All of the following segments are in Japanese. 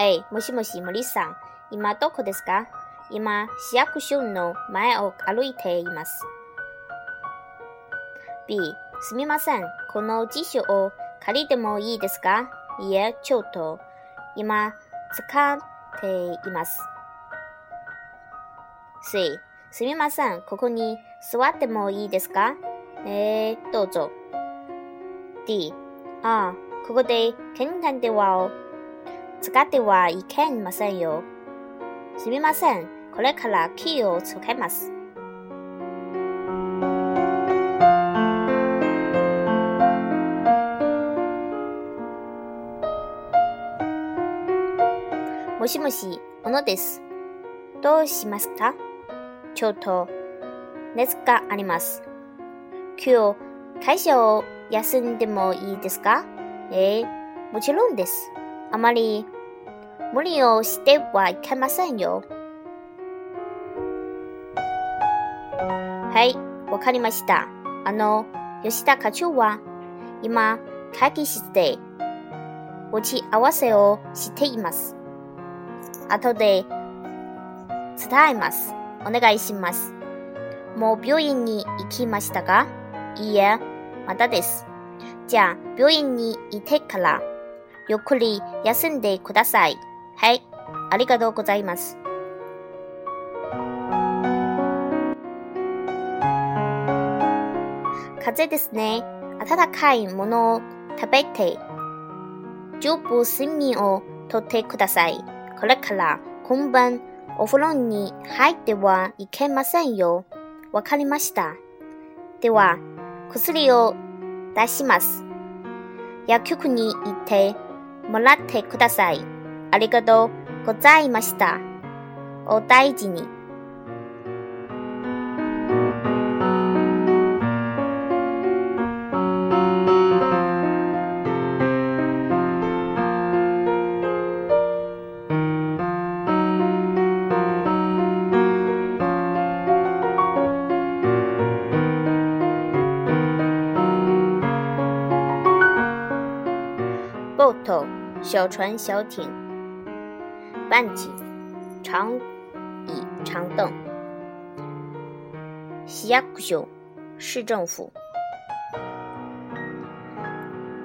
え、もしもし、森さん。今どこですか今、市役所の前を歩いています。B、すみません。この辞書を借りてもいいですかいえ、ちょっと。今、使っています。C、すみません。ここに座ってもいいですかえー、どうぞ。D、あ、ここで検探電話を使ってはいけませんよ。すみません。これからキーを使います。もしもし、小野です。どうしますか？ちょっと、熱があります。今日、会社を休んでもいいですか？ええもちろんです。あまり無理をしてはいけませんよ。はい、わかりました。あの、吉田課長は、今、会議室で、打ち合わせをしています。後で、伝えます。お願いします。もう病院に行きましたかいいえ、まだです。じゃあ、病院に行ってから、ゆっくり休んでください。はい、ありがとうございます。風ですね。暖かいものを食べて、十分睡眠をとってください。これから今晩お風呂に入ってはいけませんよ。わかりました。では、薬を出します。薬局に行ってもらってください。ありがとうございました。お大事に。boat 小船、小艇，半起长椅、长凳。西亚库修市政府。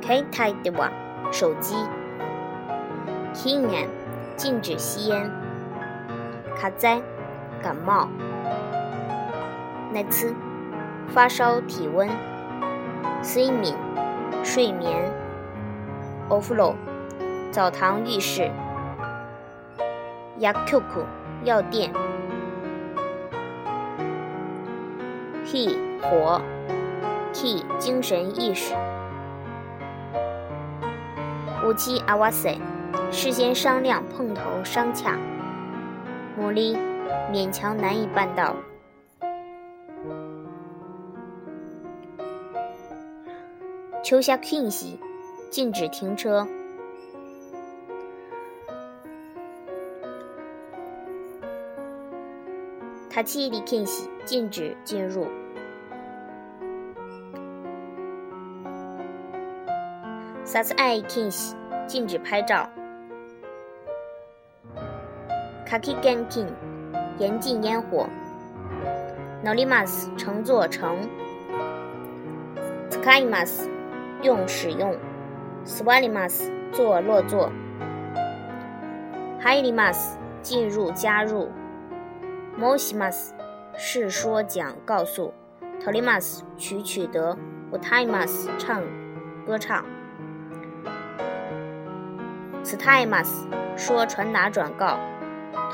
开台的话，手机。禁烟，禁止吸烟。卡灾，感冒。那次，发烧，体温。睡眠，睡眠。oflow 澡堂浴室，yakuku 药店，ki 火，ki 精神意识，五七 awase 事先商量碰头商洽，努力勉强难以办到，秋下禁止禁止停车。卡奇里禁止禁止进入。サス禁止禁止拍照。カキガ禁严禁烟火。乗リマス乘坐乘。スカイマ用使用。スワリマ坐落座。ハイリマ进入加入。モシマス是说讲告诉，トリマス取取得，ウタイマス唱歌唱，スタイマス说传达转告，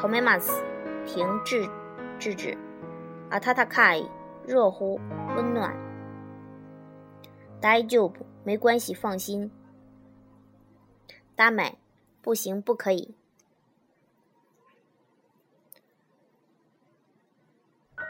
トメマス停制制止，アタタカイ热乎温暖，大丈夫没关系放心，ダメ不行不可以。